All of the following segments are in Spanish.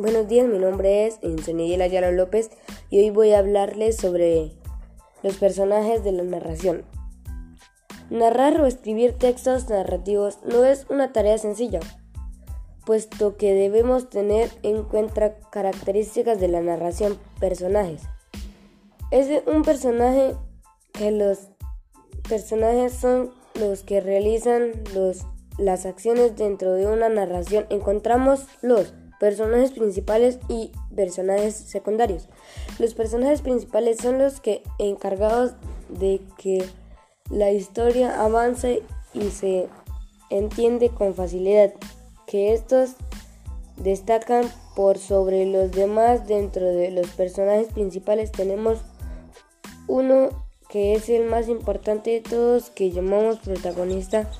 Buenos días, mi nombre es Insoniel Ayala López y hoy voy a hablarles sobre los personajes de la narración. Narrar o escribir textos narrativos no es una tarea sencilla, puesto que debemos tener en cuenta características de la narración, personajes. Es un personaje que los personajes son los que realizan los, las acciones dentro de una narración. Encontramos los personajes principales y personajes secundarios. Los personajes principales son los que encargados de que la historia avance y se entiende con facilidad, que estos destacan por sobre los demás dentro de los personajes principales tenemos uno que es el más importante de todos que llamamos protagonista.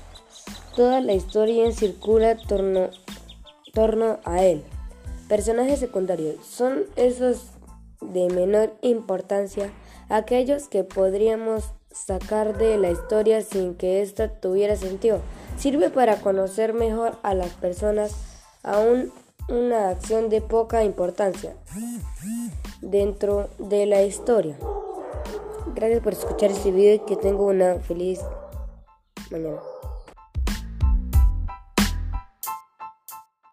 Toda la historia circula torno, torno a él. Personajes secundarios son esos de menor importancia, aquellos que podríamos sacar de la historia sin que ésta tuviera sentido. Sirve para conocer mejor a las personas, aún una acción de poca importancia dentro de la historia. Gracias por escuchar este video y que tengo una feliz mañana.